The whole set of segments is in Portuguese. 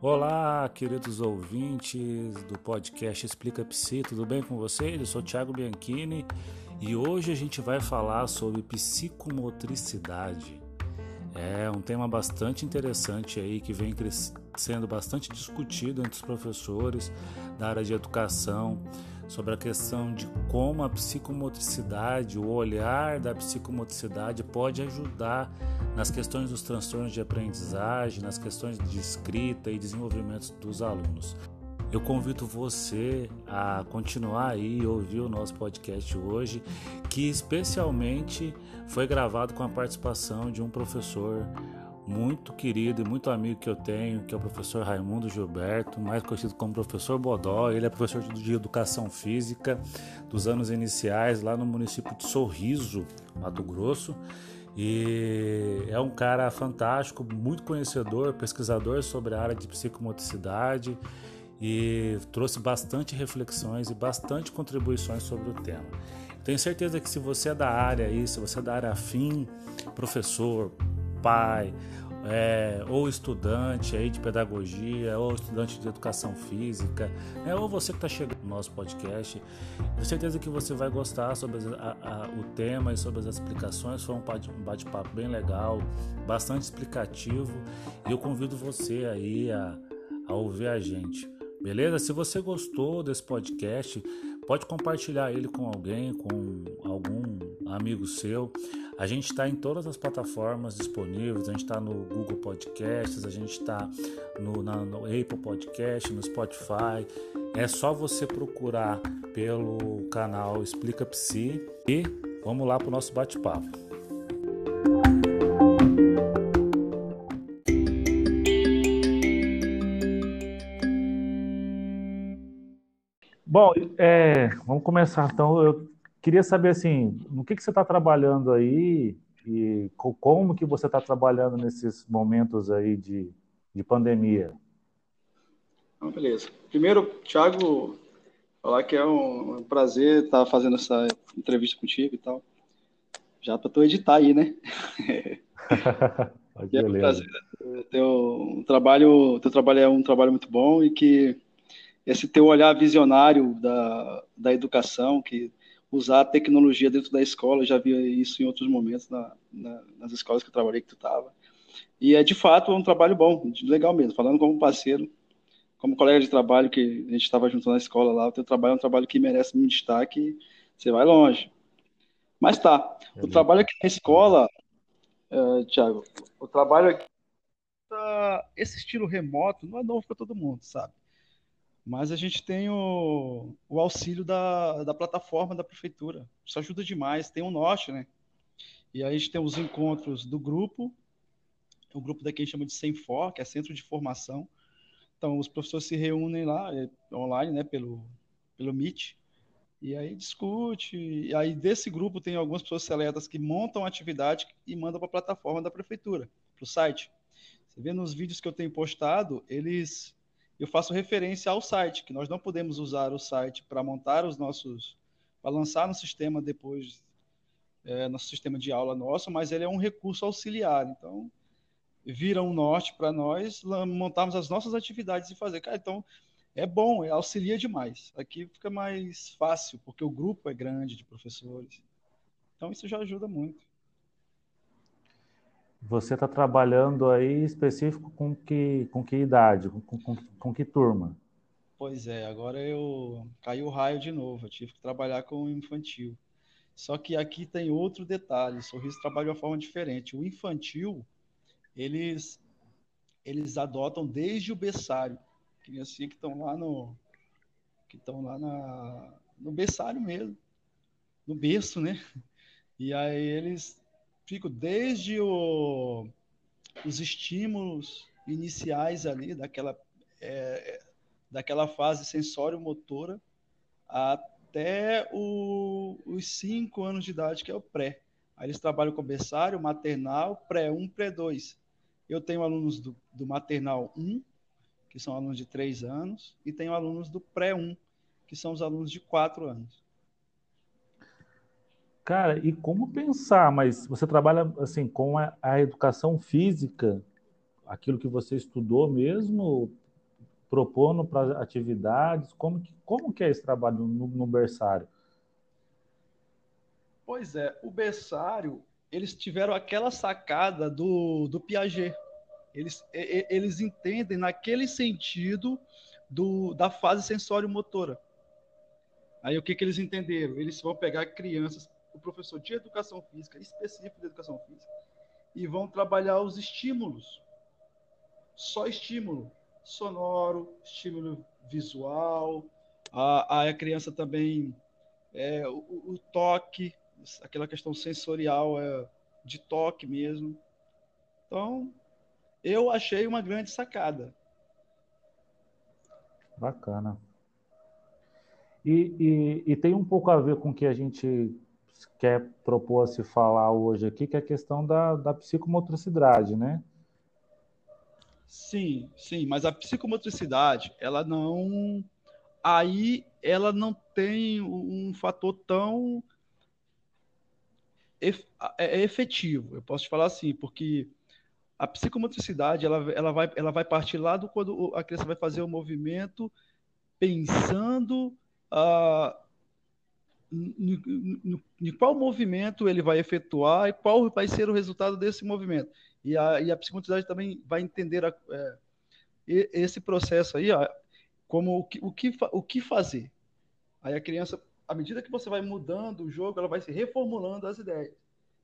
Olá, queridos ouvintes do podcast Explica Psi, tudo bem com vocês? Eu sou Thiago Bianchini e hoje a gente vai falar sobre psicomotricidade. É um tema bastante interessante aí que vem sendo bastante discutido entre os professores da área de educação sobre a questão de como a psicomotricidade, o olhar da psicomotricidade pode ajudar nas questões dos transtornos de aprendizagem, nas questões de escrita e desenvolvimento dos alunos. Eu convido você a continuar aí e ouvir o nosso podcast hoje, que especialmente foi gravado com a participação de um professor muito querido e muito amigo que eu tenho, que é o professor Raimundo Gilberto, mais conhecido como professor Bodó. Ele é professor de educação física dos anos iniciais lá no município de Sorriso, Mato Grosso. E é um cara fantástico, muito conhecedor, pesquisador sobre a área de psicomotricidade e trouxe bastante reflexões e bastante contribuições sobre o tema. Tenho certeza que se você é da área aí, se você é da área afim, professor, pai, é, ou estudante aí de pedagogia, ou estudante de educação física, né, ou você que está chegando no nosso podcast, tenho certeza que você vai gostar sobre a, a, o tema e sobre as explicações. Foi um bate-papo bem legal, bastante explicativo, e eu convido você aí a, a ouvir a gente. Beleza? Se você gostou desse podcast, pode compartilhar ele com alguém, com algum amigo seu. A gente está em todas as plataformas disponíveis, a gente está no Google Podcasts, a gente está no, no Apple Podcast, no Spotify. É só você procurar pelo canal Explica Psi e vamos lá para o nosso bate-papo. Bom, é, vamos começar então. Eu queria saber assim, no que, que você está trabalhando aí e como que você está trabalhando nesses momentos aí de, de pandemia? Então, beleza. Primeiro, Thiago, falar que é um prazer estar fazendo essa entrevista contigo e tal. Já para tu editar aí, né? é um prazer. Teu trabalho, teu trabalho é um trabalho muito bom e que esse teu olhar visionário da, da educação, que usar a tecnologia dentro da escola, eu já vi isso em outros momentos na, na, nas escolas que eu trabalhei, que tu estava. E é de fato um trabalho bom, legal mesmo, falando como parceiro, como colega de trabalho que a gente estava junto na escola lá, o teu trabalho é um trabalho que merece muito destaque, você vai longe. Mas tá, o trabalho aqui na escola, uh, Thiago, o trabalho aqui, esse estilo remoto não é novo para todo mundo, sabe? Mas a gente tem o, o auxílio da, da plataforma da prefeitura. Isso ajuda demais. Tem o norte, né? E aí a gente tem os encontros do grupo, o grupo daqui a gente chama de Semfor, que é Centro de Formação. Então, os professores se reúnem lá, é, online, né, pelo, pelo Meet, e aí discute. E aí desse grupo tem algumas pessoas seletas que montam a atividade e mandam para a plataforma da prefeitura, para o site. Você vê nos vídeos que eu tenho postado, eles eu faço referência ao site, que nós não podemos usar o site para montar os nossos, para lançar no sistema depois, é, nosso sistema de aula nosso, mas ele é um recurso auxiliar. Então, vira um norte para nós montarmos as nossas atividades e fazer. Cara, então, é bom, é, auxilia demais. Aqui fica mais fácil, porque o grupo é grande de professores. Então, isso já ajuda muito. Você está trabalhando aí específico com que, com que idade, com, com, com que turma? Pois é, agora eu caiu o raio de novo, eu tive que trabalhar com o infantil. Só que aqui tem outro detalhe, o Sorriso trabalha de uma forma diferente. O infantil, eles eles adotam desde o berçário, criancinha que estão lá no que estão lá na, no berçário mesmo, no berço, né? E aí eles fico desde o, os estímulos iniciais ali, daquela, é, daquela fase sensório-motora, até o, os cinco anos de idade, que é o pré. Aí eles trabalham com berçário, maternal, pré-1, pré-2. Eu tenho alunos do, do maternal 1, que são alunos de 3 anos, e tenho alunos do pré-1, que são os alunos de 4 anos. Cara, e como pensar? Mas você trabalha assim com a, a educação física, aquilo que você estudou mesmo, propondo para atividades? Como que, como que é esse trabalho no, no berçário? Pois é, o berçário, eles tiveram aquela sacada do, do Piaget. Eles, eles entendem naquele sentido do, da fase sensório-motora. Aí o que, que eles entenderam? Eles vão pegar crianças, o professor de educação física, específico de educação física, e vão trabalhar os estímulos. Só estímulo sonoro, estímulo visual. A, a criança também, é, o, o toque, aquela questão sensorial é, de toque mesmo. Então, eu achei uma grande sacada. Bacana. E, e, e, tem um pouco a ver com o que a gente quer propor a se falar hoje aqui, que é a questão da, da psicomotricidade, né? Sim, sim, mas a psicomotricidade, ela não. Aí ela não tem um fator tão é, é efetivo, eu posso te falar assim, porque a psicomotricidade ela, ela, vai, ela vai partir lá do quando a criança vai fazer o movimento pensando uh, em qual movimento ele vai efetuar e qual vai ser o resultado desse movimento. E a, e a psicomotricidade também vai entender a, é, esse processo aí ó, como o que, o, que, o que fazer. Aí a criança, à medida que você vai mudando o jogo, ela vai se reformulando as ideias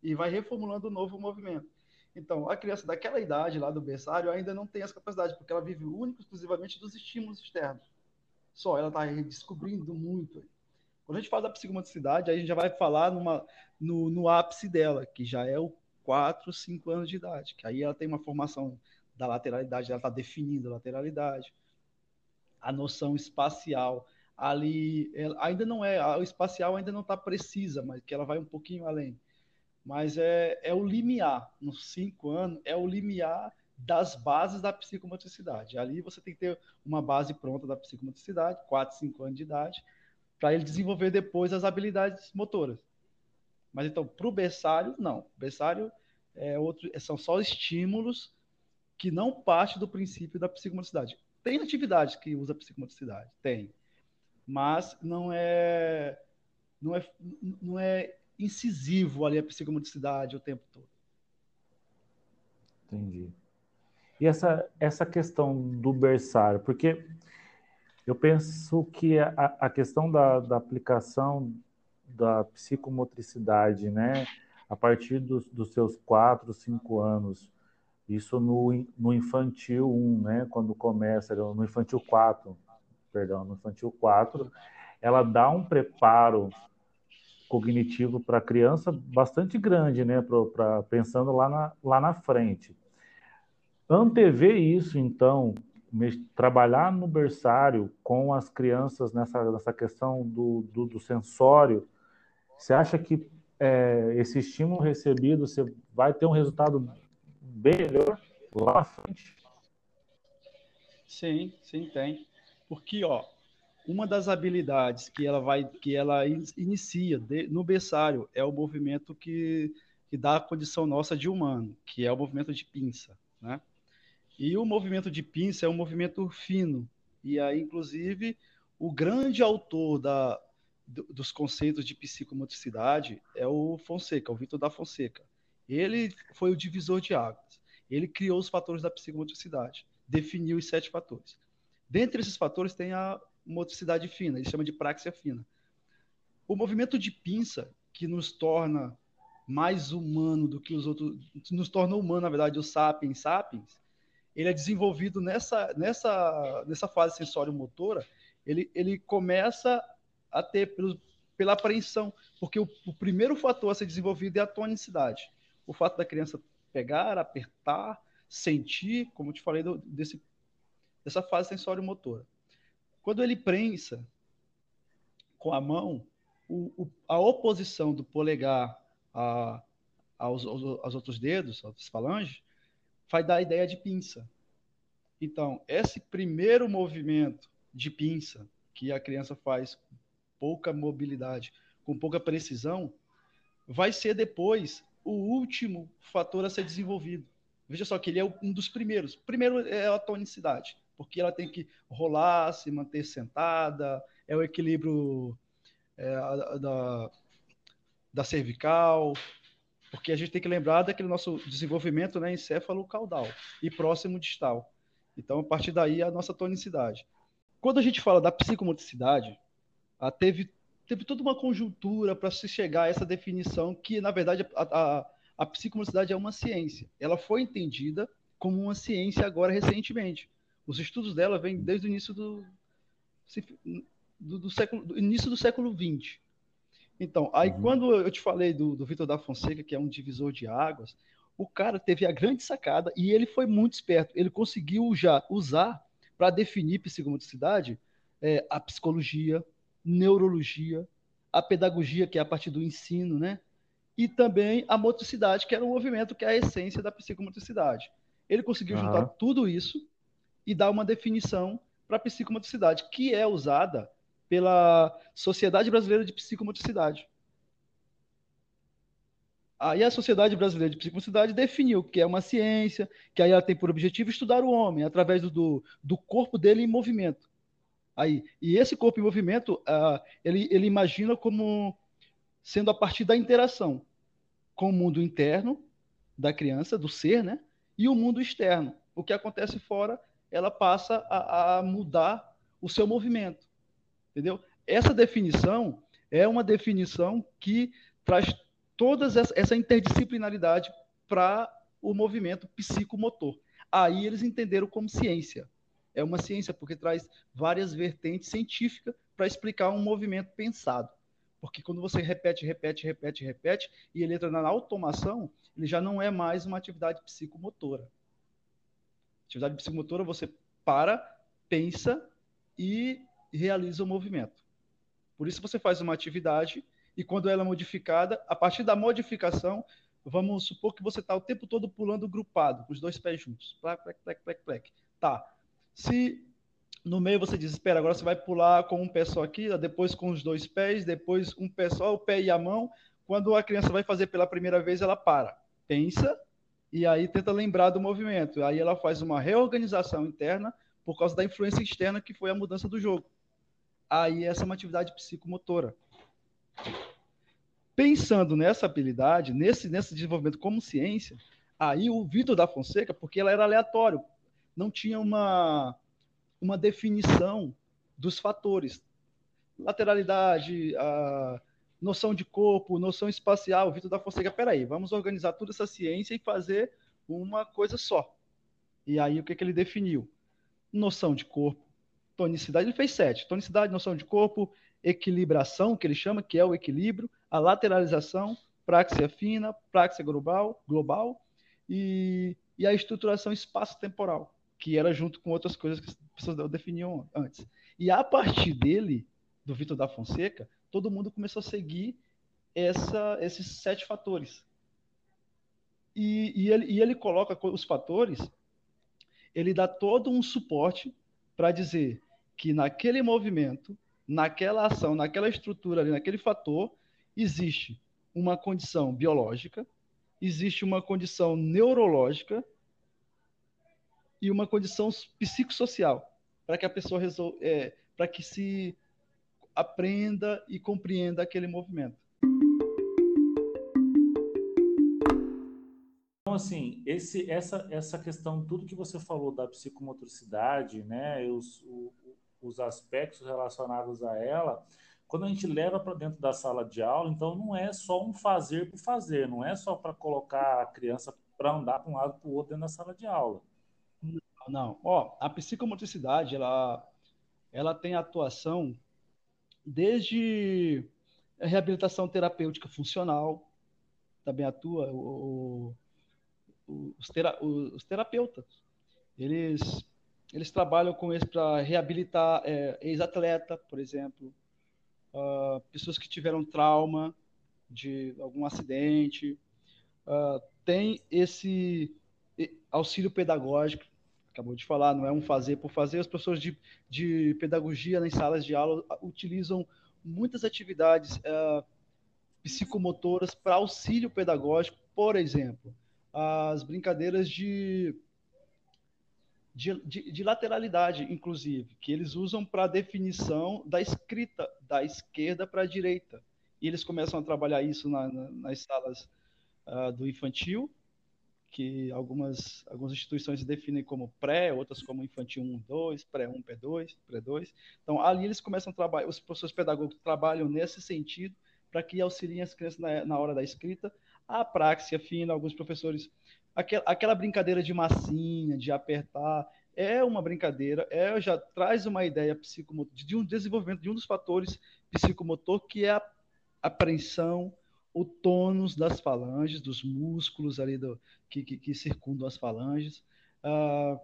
e vai reformulando o novo movimento. Então, a criança daquela idade lá do berçário ainda não tem essa capacidade, porque ela vive único exclusivamente dos estímulos externos. Só, ela está descobrindo muito. Quando a gente fala da psicomotricidade, aí a gente já vai falar numa, no, no ápice dela, que já é o 4, 5 anos de idade, que aí ela tem uma formação da lateralidade, ela está definindo a lateralidade, a noção espacial ali ainda não é, o espacial ainda não está precisa, mas que ela vai um pouquinho além mas é, é o limiar, nos cinco anos, é o limiar das bases da psicomotricidade. Ali você tem que ter uma base pronta da psicomotricidade, quatro, cinco anos de idade, para ele desenvolver depois as habilidades motoras. Mas então, para o berçário, não. O berçário é outro, são só estímulos que não parte do princípio da psicomotricidade. Tem atividades que usa psicomotricidade, tem, mas não é não é não é incisivo ali a psicomotricidade o tempo todo. Entendi. E essa, essa questão do berçário, porque eu penso que a, a questão da, da aplicação da psicomotricidade, né, a partir dos, dos seus quatro, cinco anos, isso no, no infantil 1, né, quando começa, no infantil 4, perdão, no infantil 4, ela dá um preparo cognitivo para a criança bastante grande, né? Pra, pra, pensando lá na, lá na frente. Antever isso, então, trabalhar no berçário com as crianças nessa, nessa questão do, do, do sensório, você acha que é, esse estímulo recebido você vai ter um resultado bem melhor lá na frente? Sim, sim, tem. Porque, ó, uma das habilidades que ela vai que ela inicia de, no berçário é o movimento que, que dá a condição nossa de humano, que é o movimento de pinça, né? E o movimento de pinça é um movimento fino. E aí, inclusive, o grande autor da, dos conceitos de psicomotricidade é o Fonseca, o Vitor da Fonseca. Ele foi o divisor de águas. Ele criou os fatores da psicomotricidade, definiu os sete fatores. Dentre esses fatores tem a motricidade fina, ele chama de praxia fina. O movimento de pinça, que nos torna mais humano do que os outros, nos torna humano, na verdade, o sapiens sapiens, ele é desenvolvido nessa, nessa, nessa fase sensório-motora, ele, ele começa a ter pelo, pela apreensão, porque o, o, primeiro fator a ser desenvolvido é a tonicidade. O fato da criança pegar, apertar, sentir, como eu te falei, do, desse, dessa fase sensório-motora. Quando ele prensa com a mão, o, o, a oposição do polegar a, aos, aos, aos, outros dedos, aos falanges, vai dar a ideia de pinça. Então, esse primeiro movimento de pinça que a criança faz com pouca mobilidade, com pouca precisão, vai ser depois o último fator a ser desenvolvido. Veja só que ele é um dos primeiros. Primeiro é a tonicidade, porque ela tem que rolar, se manter sentada, é o equilíbrio é, da, da cervical, porque a gente tem que lembrar daquele nosso desenvolvimento né, encéfalo-caudal e próximo distal. Então, a partir daí, a nossa tonicidade. Quando a gente fala da psicomotricidade, teve, teve toda uma conjuntura para se chegar a essa definição que, na verdade, a, a, a psicomotricidade é uma ciência. Ela foi entendida como uma ciência agora recentemente. Os estudos dela vêm desde o início do, do, do século, do início do século XX. Então, aí uhum. quando eu te falei do, do Vitor da Fonseca, que é um divisor de águas, o cara teve a grande sacada e ele foi muito esperto. Ele conseguiu já usar para definir psicomotricidade é, a psicologia, neurologia, a pedagogia, que é a partir do ensino, né? E também a motricidade, que era o movimento que é a essência da psicomotricidade. Ele conseguiu uhum. juntar tudo isso e dar uma definição para a psicomotricidade, que é usada pela Sociedade Brasileira de Psicomotricidade. Aí a Sociedade Brasileira de Psicomotricidade definiu que é uma ciência, que aí ela tem por objetivo estudar o homem através do, do corpo dele em movimento. Aí, e esse corpo em movimento, uh, ele, ele imagina como sendo a partir da interação com o mundo interno da criança, do ser, né? E o mundo externo. O que acontece fora, ela passa a, a mudar o seu movimento. Entendeu? Essa definição é uma definição que traz toda essa interdisciplinaridade para o movimento psicomotor. Aí eles entenderam como ciência. É uma ciência porque traz várias vertentes científicas para explicar um movimento pensado. Porque quando você repete, repete, repete, repete, e ele entra na automação, ele já não é mais uma atividade psicomotora. Atividade psicomotora, você para, pensa e realiza o movimento. Por isso você faz uma atividade e quando ela é modificada, a partir da modificação, vamos supor que você está o tempo todo pulando grupado, com os dois pés juntos. Plec, plec, plec, plec. Tá. Se no meio você diz, espera, agora você vai pular com um pé só aqui, depois com os dois pés, depois um pé só, o pé e a mão. Quando a criança vai fazer pela primeira vez, ela para, pensa e aí tenta lembrar do movimento. Aí ela faz uma reorganização interna por causa da influência externa que foi a mudança do jogo aí essa é uma atividade psicomotora. Pensando nessa habilidade, nesse, nesse desenvolvimento como ciência, aí o Vitor da Fonseca, porque ela era aleatório, não tinha uma, uma definição dos fatores. Lateralidade, a noção de corpo, noção espacial. O Vitor da Fonseca, peraí, vamos organizar toda essa ciência e fazer uma coisa só. E aí o que, que ele definiu? Noção de corpo, tonicidade, ele fez sete. Tonicidade, noção de corpo, equilibração, que ele chama, que é o equilíbrio, a lateralização, praxia fina, praxia global, global e, e a estruturação espaço-temporal, que era junto com outras coisas que as pessoas definiam antes. E a partir dele, do Vitor da Fonseca, todo mundo começou a seguir essa, esses sete fatores. E, e, ele, e ele coloca os fatores, ele dá todo um suporte para dizer que naquele movimento, naquela ação, naquela estrutura ali, naquele fator, existe uma condição biológica, existe uma condição neurológica e uma condição psicossocial para que a pessoa resolva, é, para que se aprenda e compreenda aquele movimento. Então, assim, esse, essa, essa questão, tudo que você falou da psicomotricidade, né, os, o, os aspectos relacionados a ela, quando a gente leva para dentro da sala de aula, então não é só um fazer por fazer, não é só para colocar a criança para andar para um lado para o outro dentro da sala de aula. Não. Ó, a psicomotricidade, ela, ela tem atuação desde a reabilitação terapêutica funcional, também atua o, os, tera, os terapeutas. Eles eles trabalham com isso para reabilitar é, ex-atleta, por exemplo, uh, pessoas que tiveram trauma de algum acidente. Uh, tem esse auxílio pedagógico, acabou de falar, não é um fazer por fazer. As pessoas de, de pedagogia nas salas de aula utilizam muitas atividades uh, psicomotoras para auxílio pedagógico, por exemplo, as brincadeiras de, de, de, de lateralidade, inclusive, que eles usam para definição da escrita da esquerda para a direita. E eles começam a trabalhar isso na, na, nas salas uh, do infantil, que algumas, algumas instituições definem como pré, outras como infantil 1, 2, pré-1, P2, pré-2. Então, ali eles começam a trabalhar, os professores pedagógicos trabalham nesse sentido para que auxiliem as crianças na, na, hora da escrita. A praxia fina, alguns professores, aquela, aquela brincadeira de massinha, de apertar, é uma brincadeira, é, já traz uma ideia psicomotor, de um desenvolvimento de um dos fatores psicomotor, que é a apreensão, o tônus das falanges, dos músculos ali do, que, que, que circundam as falanges, uh,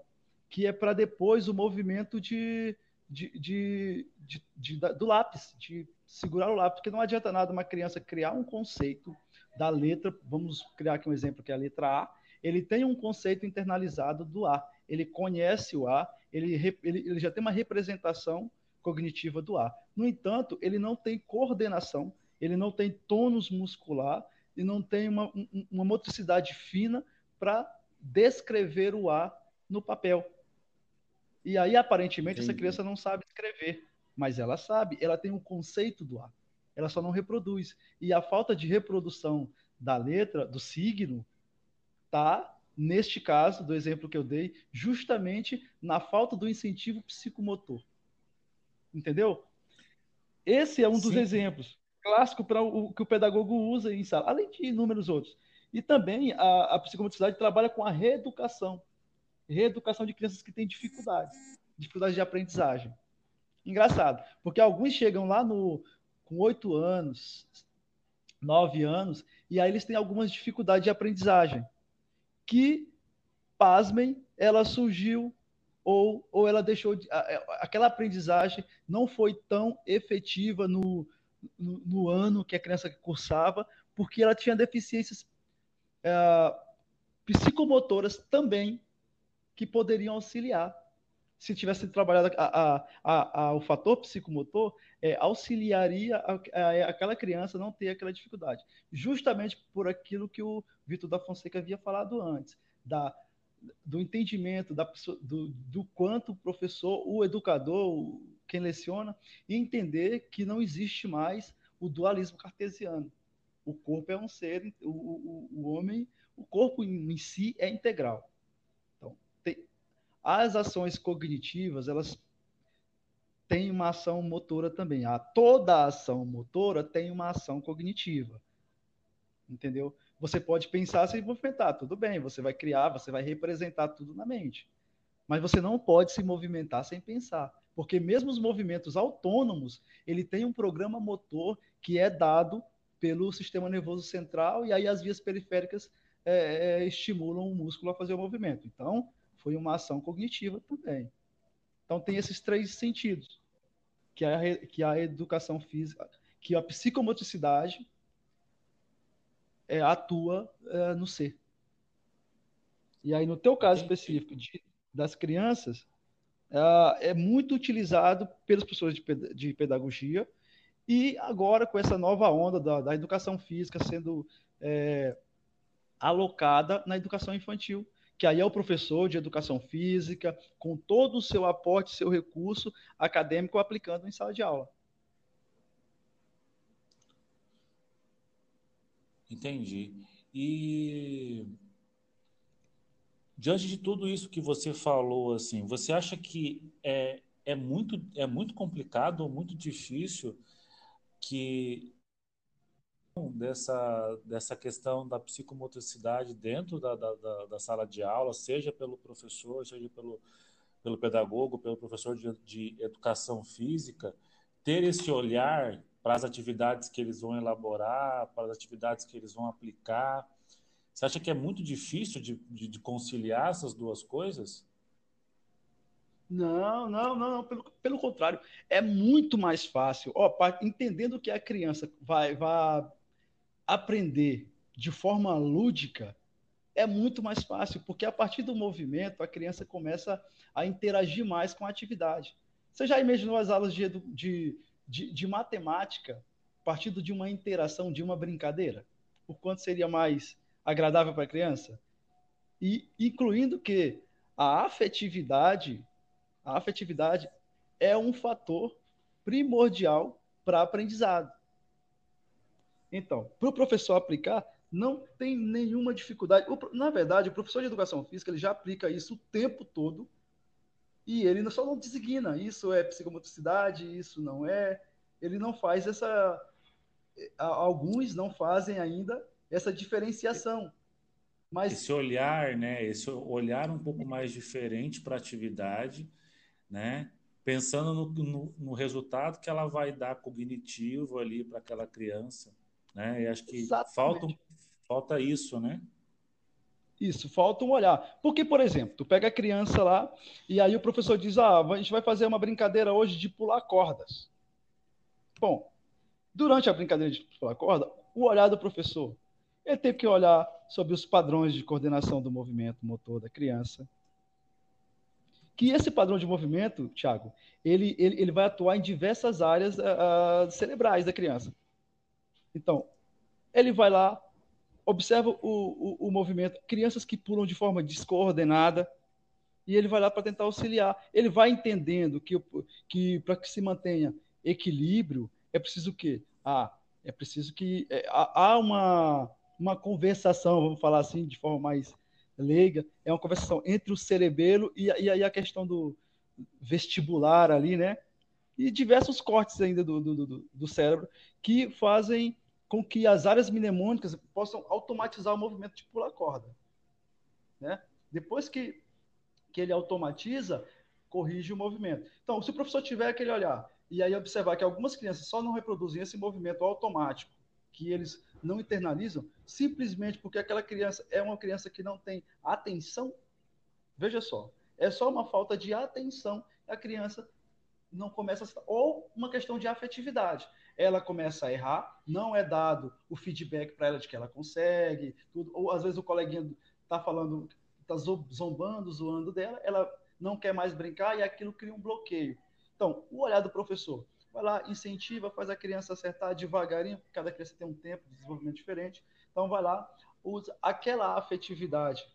que é para depois o movimento de, de, de, de, do lápis, de segurar o lápis, porque não adianta nada uma criança criar um conceito da letra, vamos criar aqui um exemplo que é a letra A, ele tem um conceito internalizado do A, ele conhece o A, ele, ele, ele já tem uma representação cognitiva do A. No entanto, ele não tem coordenação ele não tem tônus muscular e não tem uma, uma motricidade fina para descrever o A no papel. E aí, aparentemente, Entendi. essa criança não sabe escrever, mas ela sabe, ela tem um conceito do A. Ela só não reproduz. E a falta de reprodução da letra, do signo, tá neste caso, do exemplo que eu dei, justamente na falta do incentivo psicomotor. Entendeu? Esse é um dos Sim. exemplos clássico para o que o pedagogo usa em sala, além de inúmeros outros. E também a, a psicomotricidade trabalha com a reeducação, reeducação de crianças que têm dificuldades, dificuldades de aprendizagem. Engraçado, porque alguns chegam lá no com oito anos, nove anos, e aí eles têm algumas dificuldades de aprendizagem, que, pasmem, ela surgiu ou, ou ela deixou de, aquela aprendizagem não foi tão efetiva no, no, no, ano que a criança cursava, porque ela tinha deficiências é, psicomotoras também que poderiam auxiliar. Se tivesse trabalhado a, a, a, o fator psicomotor, é, auxiliaria aquela criança a não ter aquela dificuldade. Justamente por aquilo que o Vitor da Fonseca havia falado antes, da, do entendimento da, do, do quanto o professor, o educador, quem leciona, entender que não existe mais o dualismo cartesiano. O corpo é um ser, o, o, o homem, o corpo em si é integral. As ações cognitivas, elas têm uma ação motora também. A, toda ação motora tem uma ação cognitiva. Entendeu? Você pode pensar sem movimentar, tudo bem, você vai criar, você vai representar tudo na mente. Mas você não pode se movimentar sem pensar porque mesmo os movimentos autônomos, ele tem um programa motor que é dado pelo sistema nervoso central e aí as vias periféricas é, é, estimulam o músculo a fazer o movimento. Então, foi uma ação cognitiva também. Então, tem esses três sentidos, que é a, que é a educação física, que a psicomotricidade é, atua é, no ser. E aí, no teu caso específico de, das crianças, uh, é muito utilizado pelas pessoas de, de, pedagogia e agora com essa nova onda da, da educação física sendo é, alocada na educação infantil, que aí é o professor de educação física, com todo o seu aporte, seu recurso acadêmico aplicando em sala de aula. Entendi. E diante de tudo isso que você falou, assim, você acha que é, é, muito, é muito complicado muito difícil que dessa, dessa questão da psicomotricidade dentro da, da, da, da sala de aula, seja pelo professor, seja pelo, pelo pedagogo, pelo professor de, de educação física, ter esse olhar para as atividades que eles vão elaborar, para as atividades que eles vão aplicar, você acha que é muito difícil de, de, de conciliar essas duas coisas? Não, não, não, não. Pelo, pelo contrário, é muito mais fácil. Ó, entendendo que a criança vai, vai aprender de forma lúdica, é muito mais fácil, porque a partir do movimento a criança começa a interagir mais com a atividade. Você já imaginou as aulas de, de, de, de matemática partindo de uma interação, de uma brincadeira? O quanto seria mais agradável para a criança? E incluindo que a afetividade, a afetividade é um fator primordial para aprendizado. Então, para o professor aplicar, não tem nenhuma dificuldade. Na verdade, o professor de educação física ele já aplica isso o tempo todo e ele só não designa isso é psicomotricidade, isso não é. Ele não faz essa. Alguns não fazem ainda essa diferenciação. Mas... Esse olhar, né? Esse olhar um pouco mais diferente para a atividade, né? Pensando no, no, no, resultado que ela vai dar cognitivo ali para aquela criança, né? E acho que falta, falta isso, né? Isso, falta um olhar. Porque, por exemplo, tu pega a criança lá e aí o professor diz: Ah, a gente vai fazer uma brincadeira hoje de pular cordas. Bom, durante a brincadeira de pular corda, o olhar do professor, ele tem que olhar sobre os padrões de coordenação do movimento motor da criança. Que esse padrão de movimento, Thiago, ele, ele, ele vai atuar em diversas áreas uh, cerebrais da criança. Então, ele vai lá, observa o, o, o, movimento, crianças que pulam de forma descoordenada, e ele vai lá para tentar auxiliar. Ele vai entendendo que, que para que se mantenha equilíbrio, é preciso o quê? Ah, é preciso que é, há uma, uma conversação, vamos falar assim, de forma mais leiga, é uma conversação entre o cerebelo e, e aí a questão do vestibular ali, né? E diversos cortes ainda do, do, do, do cérebro que fazem com que as áreas mnemônicas possam automatizar o movimento de pular corda. Né? Depois que, que ele automatiza, corrige o movimento. Então, se o professor tiver aquele olhar e aí observar que algumas crianças só não reproduzem esse movimento automático, que eles não internalizam, simplesmente porque aquela criança é uma criança que não tem atenção, veja só, é só uma falta de atenção, a criança não começa a... ou uma questão de afetividade ela começa a errar, não é dado o feedback para ela de que ela consegue, tudo, ou às vezes o coleguinha está falando, está zombando, zoando dela, ela não quer mais brincar e aquilo cria um bloqueio. Então, o olhar do professor vai lá, incentiva, faz a criança acertar devagarinho, porque cada criança tem um tempo de desenvolvimento diferente. Então, vai lá, usa aquela afetividade.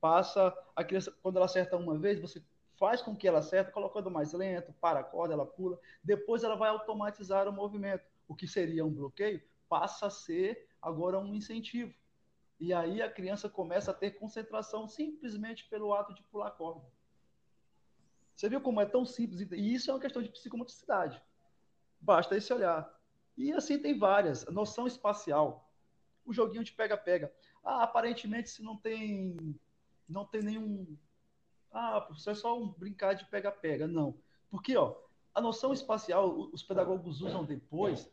Passa a criança, quando ela acerta uma vez, você faz com que ela acerte, colocando mais lento, para a corda, ela pula. Depois ela vai automatizar o movimento. O que seria um bloqueio passa a ser agora um incentivo. E aí a criança começa a ter concentração simplesmente pelo ato de pular corda. Você viu como é tão simples? E isso é uma questão de psicomotricidade. Basta esse olhar. E assim tem várias. Noção espacial. O joguinho de pega-pega. Ah, aparentemente se não tem não tem nenhum ah, professor, é só um brincar de pega-pega. Não. Porque, ó, a noção espacial, os pedagogos usam depois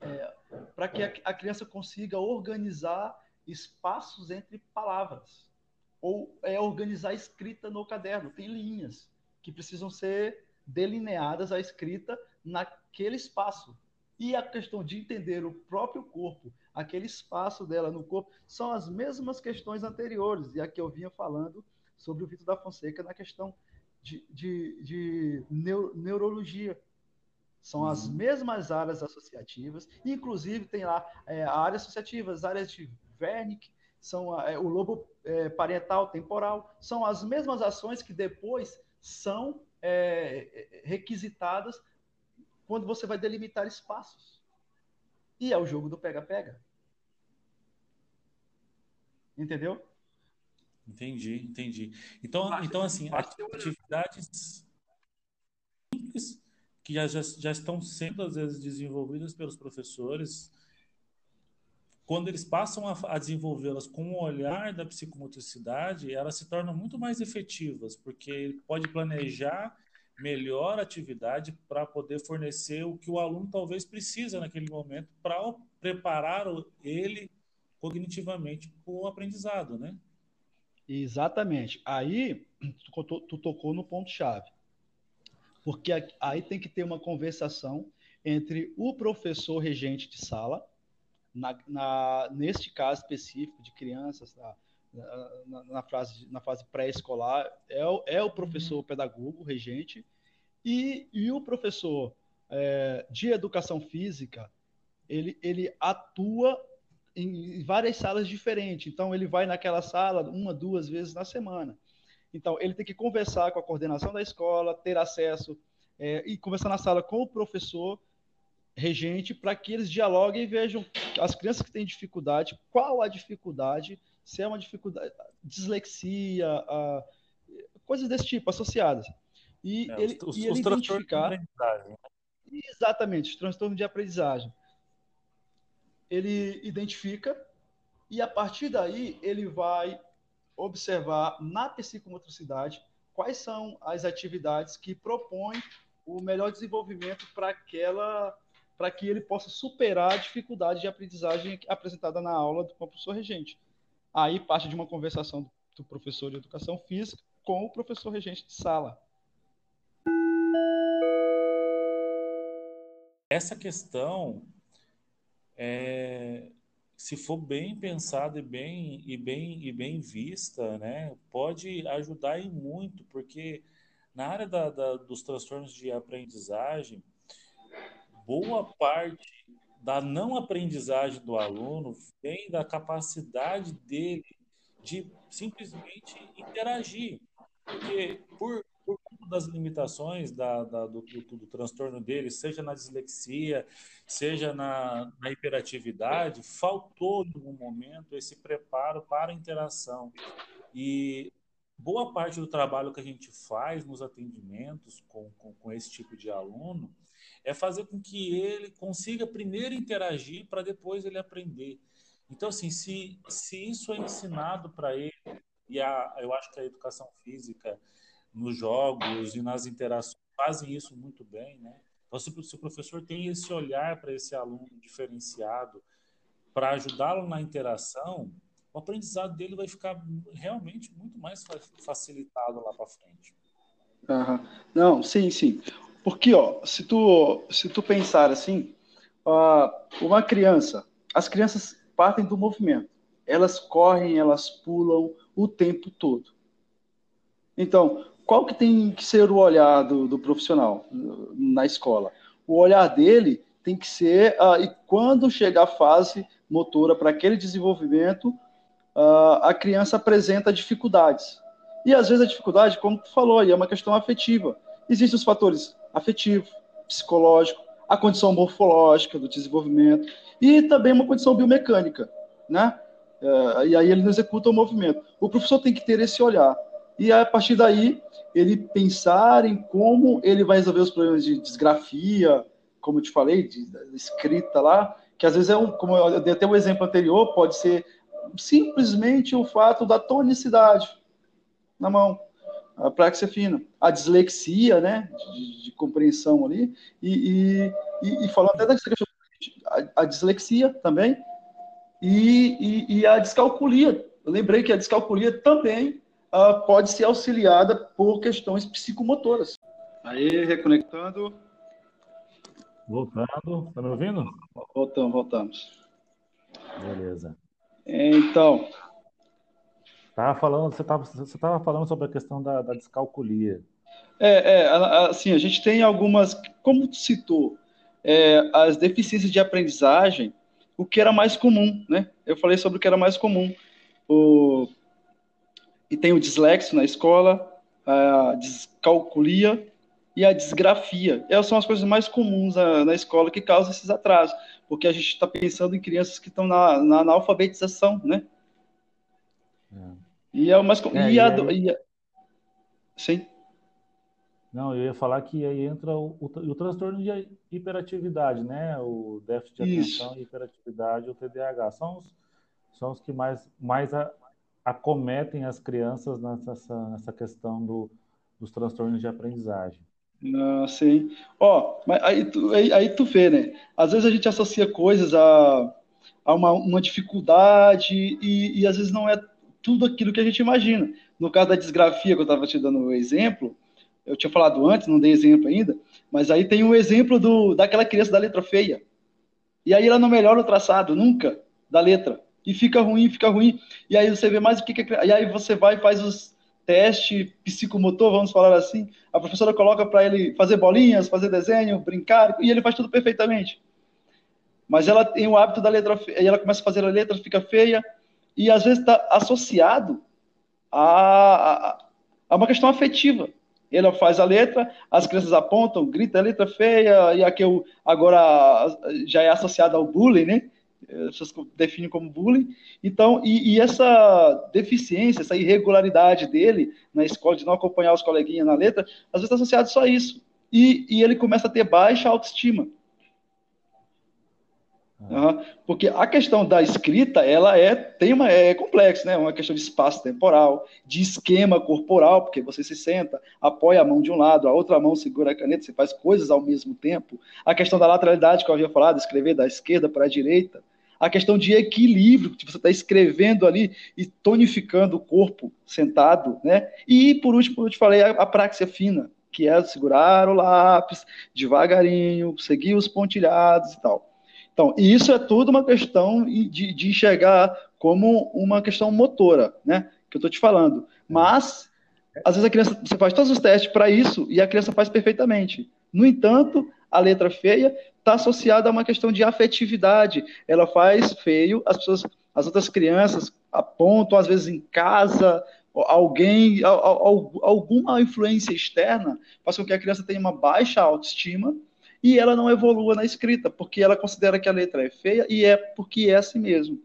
é, para que a, a criança consiga organizar espaços entre palavras. Ou é organizar a escrita no caderno. Tem linhas que precisam ser delineadas a escrita naquele espaço. E a questão de entender o próprio corpo, aquele espaço dela no corpo, são as mesmas questões anteriores, e a que eu vinha falando sobre o Vitor da Fonseca na questão de, de, de neuro, neurologia. São uhum. as mesmas áreas associativas, inclusive tem lá é, a área associativa, as áreas de Wernicke, são é, o lobo é, parietal temporal, são as mesmas ações que depois são é, requisitadas quando você vai delimitar espaços. E é o jogo do pega-pega. Entendeu? Entendi, entendi. Então, então assim, atividades simples que já, já, já estão sendo, às vezes, desenvolvidas pelos professores, quando eles passam a, a desenvolvê-las com o olhar da psicomotricidade, elas se tornam muito mais efetivas, porque ele pode planejar melhor a atividade para poder fornecer o que o aluno talvez precisa naquele momento para preparar ele cognitivamente para o aprendizado, né? Exatamente. Aí tu, tu tocou no ponto-chave. Porque aí tem que ter uma conversação entre o professor regente de sala, na, na, neste caso específico de crianças, na, na, na, fase, na fase pré-escolar, é, o, é o professor pedagogo, regente, e, e o professor é, de educação física, ele, ele atua em várias salas diferentes. Então, ele vai naquela sala uma, duas vezes na semana. Então, ele tem que conversar com a coordenação da escola, ter acesso é, e conversar na sala com o professor regente para que eles dialoguem e vejam as crianças que têm dificuldade, qual a dificuldade, se é uma dificuldade, dislexia, a, coisas desse tipo associadas. E é, ele, os, e ele identificar. Né? Exatamente, os transtornos de aprendizagem. Ele identifica e a partir daí ele vai observar na psicomotricidade quais são as atividades que propõem o melhor desenvolvimento para aquela para que ele possa superar a dificuldade de aprendizagem apresentada na aula do professor regente. Aí parte de uma conversação do professor de educação física com o professor regente de sala. Essa questão, é, se for bem pensada e bem, e, bem, e bem vista, né, pode ajudar e muito, porque na área da, da, dos transtornos de aprendizagem, boa parte da não aprendizagem do aluno vem da capacidade dele de simplesmente interagir. Porque, por, por conta das limitações da, da do, do, do, transtorno dele, seja na dislexia, seja na, na hiperatividade, faltou em algum momento esse preparo para a interação. E boa parte do trabalho que a gente faz nos atendimentos com, com, com esse tipo de aluno é fazer com que ele consiga primeiro interagir para depois ele aprender. Então, assim, se, se isso é ensinado para ele, e a, eu acho que a educação física nos jogos e nas interações fazem isso muito bem, né? Então, se, o professor tem esse olhar para esse aluno diferenciado, para ajudá-lo na interação, o aprendizado dele vai ficar realmente muito mais facilitado lá para frente. Uhum. Não, sim, sim. Porque, ó, se tu, se tu pensar assim, uma criança, as crianças partem do movimento. Elas correm, elas pulam o tempo todo. Então, qual que tem que ser o olhar do, do profissional na escola? O olhar dele tem que ser, uh, e quando chegar a fase motora para aquele desenvolvimento, uh, a criança apresenta dificuldades. E às vezes a dificuldade, como tu falou, é uma questão afetiva. Existem os fatores afetivo, psicológico, a condição morfológica do desenvolvimento e também uma condição biomecânica, né? É, e aí ele não executa o movimento. O professor tem que ter esse olhar e a partir daí ele pensar em como ele vai resolver os problemas de disgrafia, como eu te falei, de, escrita lá, que às vezes é um, como eu dei até um exemplo anterior, pode ser simplesmente o fato da tonicidade na mão a praxia fina, a dislexia, né, de, de compreensão ali, e, e, e, falando até da questão, a, a dislexia também, e, e, e, a descalculia. Eu lembrei que a descalculia também uh, pode ser auxiliada por questões psicomotoras. Aí, reconectando. Voltando, tá me ouvindo? Voltamos, voltamos. Beleza. Então, Tava falando, você estava você tava falando sobre a questão da, da descalculia. É, é, assim, a gente tem algumas, como tu citou, é, as deficiências de aprendizagem, o que era mais comum, né? Eu falei sobre o que era mais comum. O, e tem o dislexo na escola, a descalculia e a disgrafia. Essas são as coisas mais comuns na, na escola que causam esses atrasos, porque a gente está pensando em crianças que estão na, na analfabetização, né? É. E é o mais. É, e, a, e a... Sim. Não, eu ia falar que aí entra o, o, o transtorno de hiperatividade, né? O déficit de Isso. atenção, hiperatividade, o TDAH. São os, são os que mais, mais a, acometem as crianças nessa, nessa questão do, dos transtornos de aprendizagem. Ah, sim. Ó, mas aí tu, aí, aí, tu vê, né? Às vezes a gente associa coisas a, a uma, uma dificuldade e, e às vezes não é tudo aquilo que a gente imagina. No caso da desgrafia, que eu estava te dando o exemplo, eu tinha falado antes, não dei exemplo ainda, mas aí tem um exemplo do, daquela criança da letra feia. E aí ela não melhora o traçado, nunca, da letra. E fica ruim, fica ruim. E aí você vê mais o que, que é. E aí você vai e faz os testes psicomotor, vamos falar assim. A professora coloca para ele fazer bolinhas, fazer desenho, brincar, e ele faz tudo perfeitamente. mas ela tem o hábito da letra feia, e ela começa a fazer a letra, fica feia, e às vezes está associado a, a, a, uma questão afetiva. Ela faz a letra, as crianças apontam, grita a letra feia, e aqui eu, agora já é associada ao bullying, né? As pessoas definem como bullying. Então, e, e, essa deficiência, essa irregularidade dele na escola, de não acompanhar os coleguinhas na letra, às vezes está associado só a isso. E, e ele começa a ter baixa autoestima. Uhum. Porque a questão da escrita, ela é, tem uma, é complexa, né? Uma questão de espaço temporal, de esquema corporal, porque você se senta, apoia a mão de um lado, a outra mão segura a caneta, você faz coisas ao mesmo tempo. A questão da lateralidade que eu havia falado, escrever da esquerda para a direita. A questão de equilíbrio, que você está escrevendo ali e tonificando o corpo sentado, né? E, por último, eu te falei, a, a praxia fina, que é segurar o lápis devagarinho, seguir os pontilhados e tal. Então, isso é tudo uma questão de, de enxergar como uma questão motora, né? Que eu estou te falando. Mas, às vezes a criança, você faz todos os testes para isso e a criança faz perfeitamente. No entanto, a letra feia está associada a uma questão de afetividade. Ela faz feio, as pessoas, as outras crianças apontam, às vezes em casa, alguém, alguma influência externa faz com que a criança tenha uma baixa autoestima e ela não evolua na escrita, porque ela considera que a letra é feia e é porque é assim mesmo.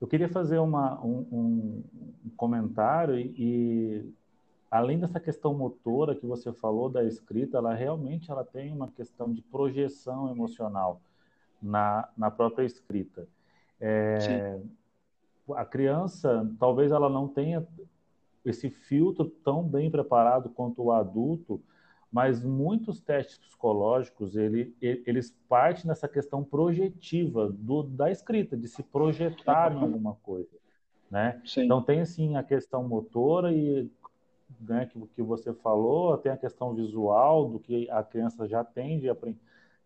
Eu queria fazer uma, um, um comentário e, e, além dessa questão motora que você falou da escrita, ela realmente ela tem uma questão de projeção emocional na, na própria escrita. É, a criança, talvez ela não tenha esse filtro tão bem preparado quanto o adulto mas muitos testes psicológicos ele, eles partem nessa questão projetiva do, da escrita, de se projetar em alguma coisa, né? Então tem assim a questão motora e né, que, que você falou, tem a questão visual do que a criança já tem de,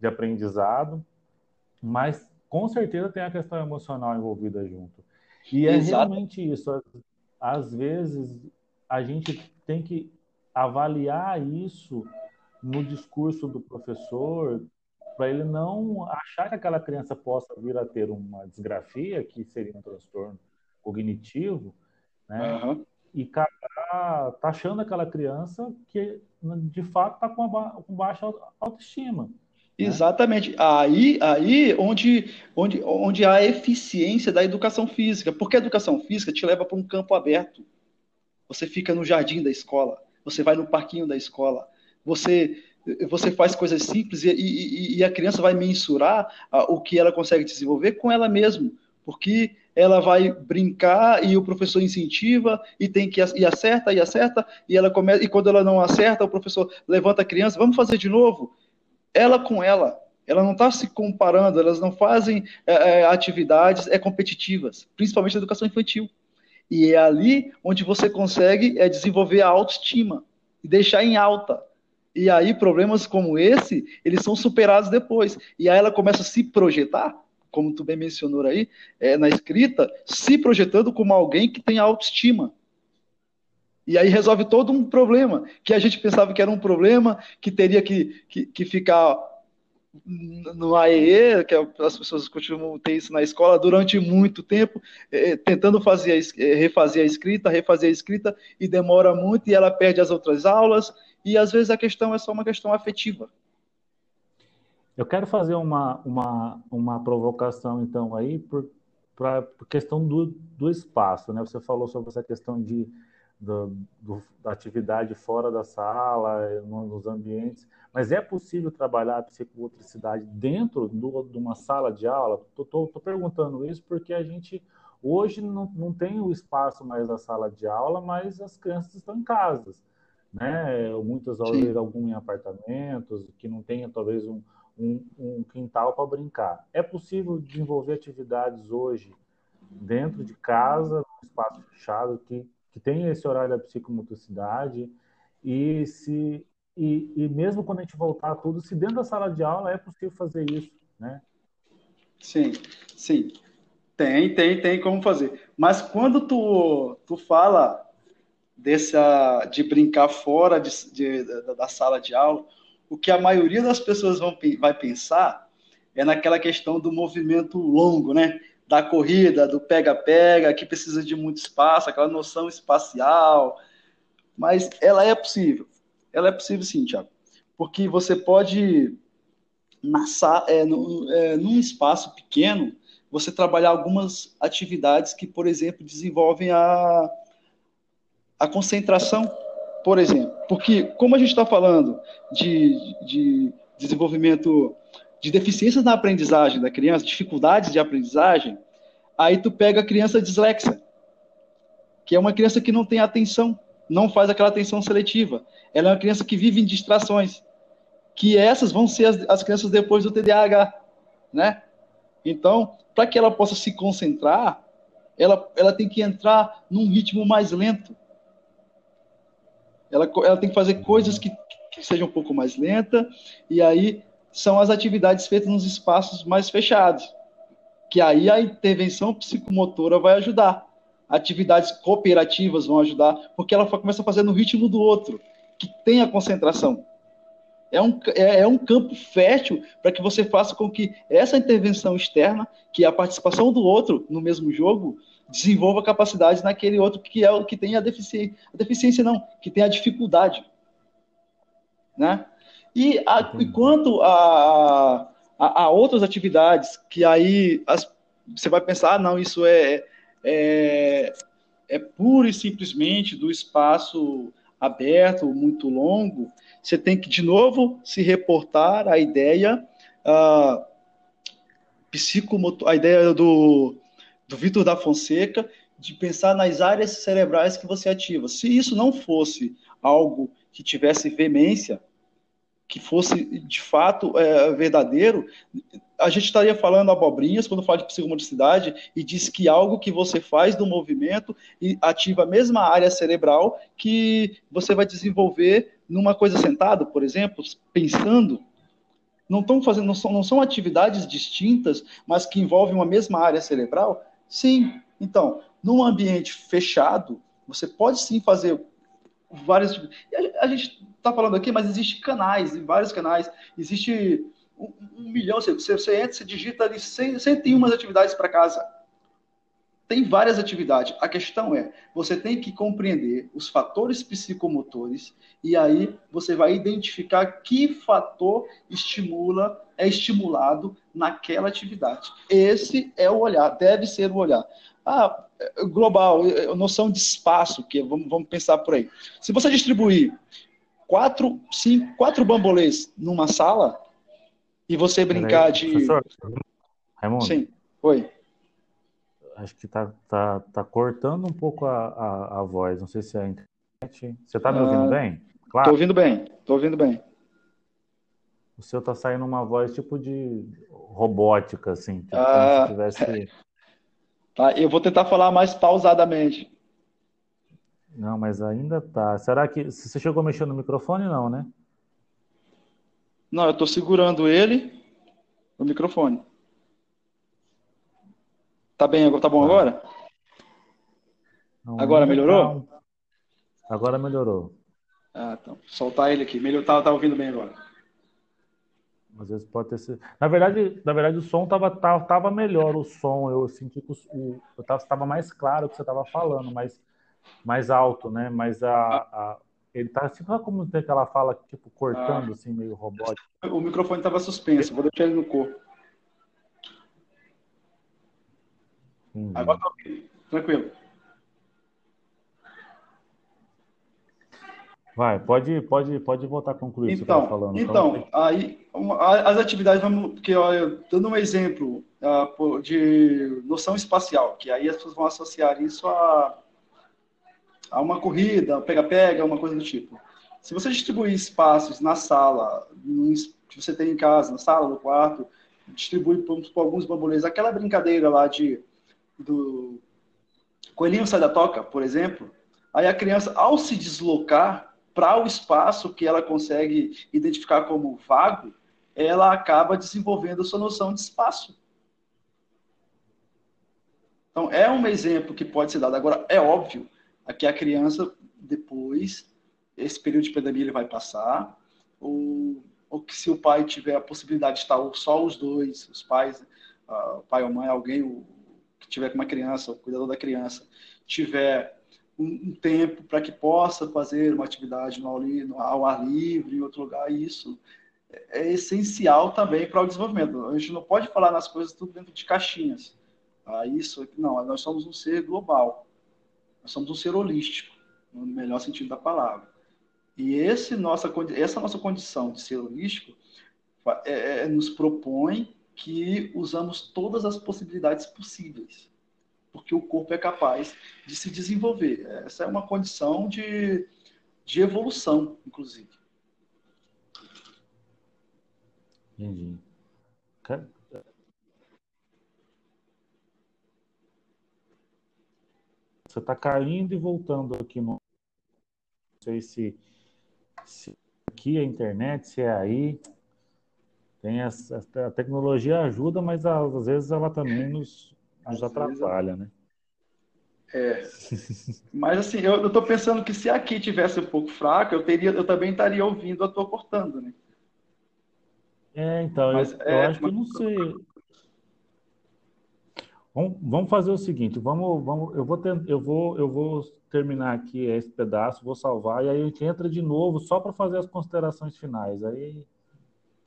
de aprendizado, mas com certeza tem a questão emocional envolvida junto. E é Exato. realmente isso. Às, vezes a gente tem que avaliar isso no discurso do professor para ele não achar que aquela criança possa vir a ter uma desgrafia, que seria um transtorno cognitivo, né? Uhum. E tá achando aquela criança que de fato está com, com, baixa autoestima. Né? Exatamente. Aí, aí onde, onde, onde há a eficiência da educação física. Porque a educação física te leva para um campo aberto. Você fica no jardim da escola, você vai no parquinho da escola, você você faz coisas simples e, e, e a criança vai mensurar o que ela consegue desenvolver com ela mesma, porque ela vai brincar e o professor incentiva e tem que e acerta e acerta e ela começa e quando ela não acerta o professor levanta a criança vamos fazer de novo? Ela com ela. Ela não está se comparando elas não fazem é, é, atividades é competitivas principalmente na educação infantil. E é ali onde você consegue é, desenvolver a autoestima e deixar em alta. E aí problemas como esse, eles são superados depois. E aí ela começa a se projetar, como tu bem mencionou aí, é, na escrita, se projetando como alguém que tem autoestima. E aí resolve todo um problema, que a gente pensava que era um problema, que teria que, que, que ficar no AEE, que é, as pessoas continuam ter isso na escola durante muito tempo, é, tentando fazer, é, refazer a escrita, refazer a escrita, e demora muito, e ela perde as outras aulas, e às vezes a questão é só uma questão afetiva. Eu quero fazer uma, uma, uma provocação, então, aí, por, pra, por questão do, do espaço. Né? Você falou sobre essa questão de, do, do, da atividade fora da sala, nos ambientes, mas é possível trabalhar a psicomotricidade dentro do, de uma sala de aula? Estou perguntando isso porque a gente hoje não, não tem o espaço mais da sala de aula, mas as crianças estão em casas né? Muitas vezes algum em apartamentos que não tenha talvez um, um, um quintal para brincar. É possível desenvolver atividades hoje dentro de casa, num espaço fechado que que tenha esse horário da psicomotricidade e se e, e mesmo quando a gente voltar a tudo, se dentro da sala de aula é possível fazer isso, né? Sim, sim. Tem, tem, tem como fazer. Mas quando tu, tu fala dessa, de brincar fora de, de, da, da, sala de aula, o que a maioria das pessoas vão, vai pensar é naquela questão do movimento longo, né? Da corrida, do pega-pega, que precisa de muito espaço, aquela noção espacial. Mas ela é possível. Ela é possível sim, Tiago. Porque você pode, na, é, no, é, num espaço pequeno, você trabalhar algumas atividades que, por exemplo, desenvolvem a, a concentração, por exemplo. Porque, como a gente está falando de, de desenvolvimento de deficiências na aprendizagem da criança, dificuldades de aprendizagem, aí tu pega a criança dislexa, que é uma criança que não tem atenção, não faz aquela atenção seletiva. Ela é uma criança que vive em distrações, que essas vão ser as, as crianças depois do TDAH, né? Então, para que ela possa se concentrar, ela, ela tem que entrar num ritmo mais lento. Ela, ela tem que fazer coisas que, que sejam um pouco mais lenta, e aí são as atividades feitas nos espaços mais fechados, que aí a intervenção psicomotora vai ajudar. Atividades cooperativas vão ajudar, porque ela começa a fazer no ritmo do outro, que tem a concentração. É um, é, é um campo fértil para que você faça com que essa intervenção externa, que é a participação do outro no mesmo jogo, desenvolva capacidades naquele outro que é o que tem a deficiência. A deficiência não, que tem a dificuldade. Né? E, a, e quanto a, a, a, outras atividades que aí as, você vai pensar, ah, não, isso é, é, é pura e simplesmente do espaço aberto, muito longo, você tem que, de novo, se reportar à ideia uh, psicomotor, a ideia do, do Vitor da Fonseca, de pensar nas áreas cerebrais que você ativa. Se isso não fosse algo que tivesse veemência, que fosse de fato é, verdadeiro, a gente estaria falando abobrinhas quando fala de psicomotricidade e diz que algo que você faz do movimento e ativa a mesma área cerebral que você vai desenvolver numa coisa sentado, por exemplo, pensando. Não estão fazendo, não são, não são atividades distintas, mas que envolvem uma mesma área cerebral? Sim. Então, num ambiente fechado, você pode sim fazer várias. A gente está falando aqui, mas existe canais, vários canais. Existe um, um milhão. Você, você entra, você digita ali 100, 101 atividades para casa. Tem várias atividades. A questão é, você tem que compreender os fatores psicomotores e aí você vai identificar que fator estimula, é estimulado naquela atividade. Esse é o olhar, deve ser o olhar. Ah, global, noção de espaço, que vamos, vamos pensar por aí. Se você distribuir quatro, cinco, quatro bambolês numa sala e você brincar aí, de. Raimundo. Sim, oi acho que tá, tá, tá cortando um pouco a, a, a voz. Não sei se é a internet. Você tá me ouvindo ah, bem? Claro. Tô ouvindo bem, tô ouvindo bem. O seu tá saindo uma voz tipo de robótica, assim. Tipo ah, como se tivesse. Tá, eu vou tentar falar mais pausadamente. Não, mas ainda tá. Será que. Você chegou a mexer no microfone, não, né? Não, eu tô segurando ele no microfone. Tá bem, tá bom tá. agora? Não, agora melhorou? Tá... Agora melhorou. Ah, então. Soltar ele aqui. Melhor, tá, tá ouvindo bem agora. Às vezes pode ter sido. Na verdade, na verdade o som tava, tava, tava melhor, o som. Eu senti que o, eu tava, tava mais claro o que você tava falando, mais, mais alto, né? Mas a, a ele tá tipo como tem aquela fala, tipo, cortando, ah, assim, meio robótico. O microfone tava suspenso, vou deixar ele no corpo. Uhum. Agora tá tranquilo. Vai, pode, pode, pode voltar a concluir então, você falando. Então, aí as atividades, vamos, porque olha, dando um exemplo uh, de noção espacial, que aí as pessoas vão associar isso a, a uma corrida, pega-pega, uma coisa do tipo. Se você distribuir espaços na sala, que você tem em casa, na sala, no quarto, distribui para alguns bambolês, aquela brincadeira lá de do coelhinho sai da toca, por exemplo, aí a criança, ao se deslocar para o espaço que ela consegue identificar como vago, ela acaba desenvolvendo sua noção de espaço. Então, é um exemplo que pode ser dado. Agora, é óbvio que a criança, depois, esse período de pandemia ele vai passar, o, ou que se o pai tiver a possibilidade de estar só os dois, os pais, uh, pai ou mãe, alguém o, que tiver com uma criança, o cuidador da criança, tiver um, um tempo para que possa fazer uma atividade no, no, ao ar livre, em outro lugar, isso é essencial também para o desenvolvimento. A gente não pode falar nas coisas tudo dentro de caixinhas. Ah, isso, não, nós somos um ser global. Nós somos um ser holístico, no melhor sentido da palavra. E esse nossa, essa nossa condição de ser holístico é, é, nos propõe que usamos todas as possibilidades possíveis, porque o corpo é capaz de se desenvolver. Essa é uma condição de, de evolução, inclusive. Entendi. Você está caindo e voltando aqui no. Não sei se, se aqui é a internet, se é aí. Tem essa, a tecnologia ajuda, mas às vezes ela também nos, nos atrapalha, né? É. Mas assim, eu estou pensando que se aqui tivesse um pouco fraco, eu teria, eu também estaria ouvindo a tua cortando, né? É, então, mas, eu, é, eu acho que eu não sei. Vamos, vamos fazer o seguinte, vamos, vamos, eu vou, ter, eu vou, eu vou terminar aqui esse pedaço, vou salvar e aí a gente entra de novo só para fazer as considerações finais. Aí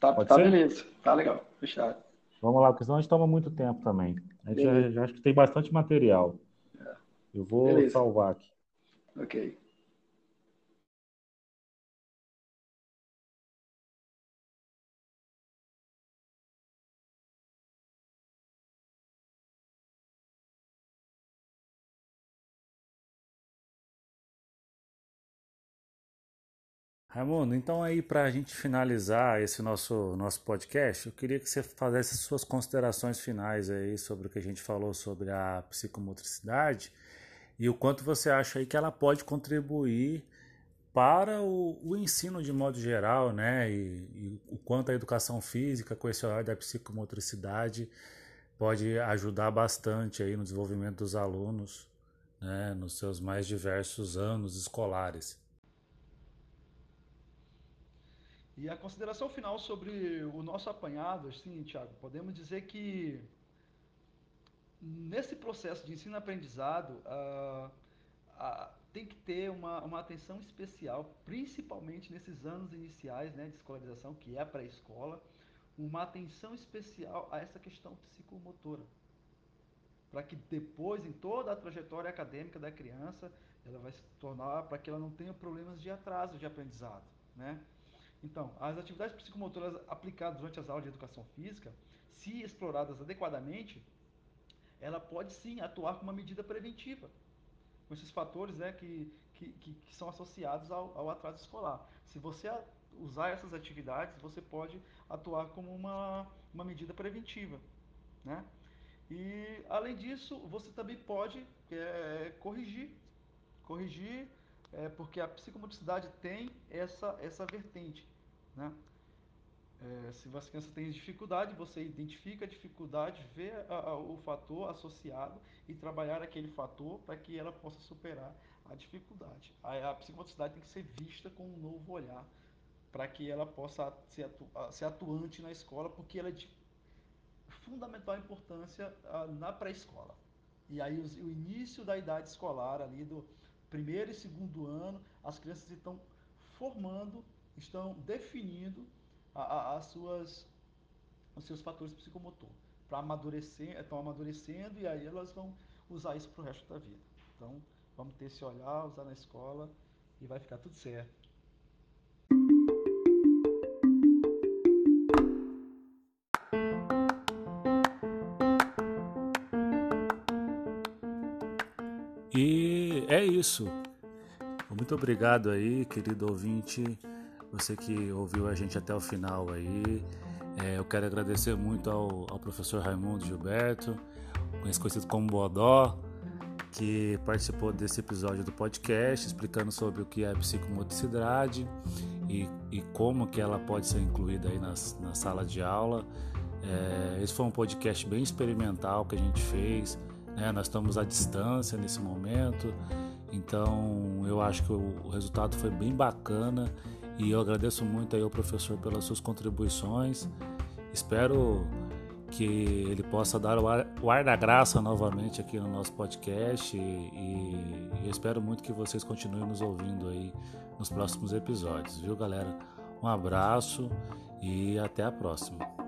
Tá, Pode tá ser? beleza. Tá legal. Fechado. Vamos lá, porque senão a gente toma muito tempo também. A gente já, já acho que tem bastante material. É. Eu vou beleza. salvar aqui. Ok. Raimundo, então aí para a gente finalizar esse nosso, nosso podcast, eu queria que você fizesse suas considerações finais aí sobre o que a gente falou sobre a psicomotricidade e o quanto você acha aí que ela pode contribuir para o, o ensino de modo geral, né? E, e, o quanto a educação física com esse olhar da psicomotricidade pode ajudar bastante aí no desenvolvimento dos alunos, né? Nos seus mais diversos anos escolares. E a consideração final sobre o nosso apanhado, assim, Tiago, podemos dizer que nesse processo de ensino-aprendizado uh, uh, tem que ter uma, uma atenção especial, principalmente nesses anos iniciais né, de escolarização, que é a pré-escola, uma atenção especial a essa questão psicomotora. Para que depois, em toda a trajetória acadêmica da criança, ela vai se tornar para que ela não tenha problemas de atraso de aprendizado. Né? Então, as atividades psicomotoras aplicadas durante as aulas de educação física, se exploradas adequadamente, ela pode sim atuar como uma medida preventiva, com esses fatores né, que, que, que, são associados ao, ao atraso escolar. Se você usar essas atividades, você pode atuar como uma, uma medida preventiva. Né? E, além disso, você também pode é, corrigir, corrigir é, porque a psicomotricidade tem essa, essa vertente. Né? É, se as crianças têm dificuldade, você identifica a dificuldade, vê a, a, o fator associado e trabalhar aquele fator para que ela possa superar a dificuldade. A, a psicomotricidade tem que ser vista com um novo olhar para que ela possa ser, atu, ser, atuante na escola, porque ela é de fundamental importância na pré-escola. E aí o, o início da idade escolar ali do primeiro e segundo ano, as crianças estão formando estão definindo a, a, as suas, os seus fatores psicomotor. Para amadurecer, estão amadurecendo e aí elas vão usar isso para o resto da vida. Então, vamos ter esse olhar, usar na escola e vai ficar tudo certo. E é isso. Muito obrigado aí, querido ouvinte você que ouviu a gente até o final aí. É, eu quero agradecer muito ao, ao, professor Raimundo Gilberto, conhecido como Bodó, que participou desse episódio do podcast, explicando sobre o que é psicomotricidade e, e como que ela pode ser incluída aí nas, na sala de aula. É, esse foi um podcast bem experimental que a gente fez. Né? Nós estamos à distância nesse momento, então eu acho que o, o resultado foi bem bacana E eu agradeço muito aí ao professor pelas suas contribuições. Espero que ele possa dar o ar, o ar da graça novamente aqui no nosso podcast e, e, espero muito que vocês continuem nos ouvindo aí nos próximos episódios, viu galera? Um abraço e até a próxima.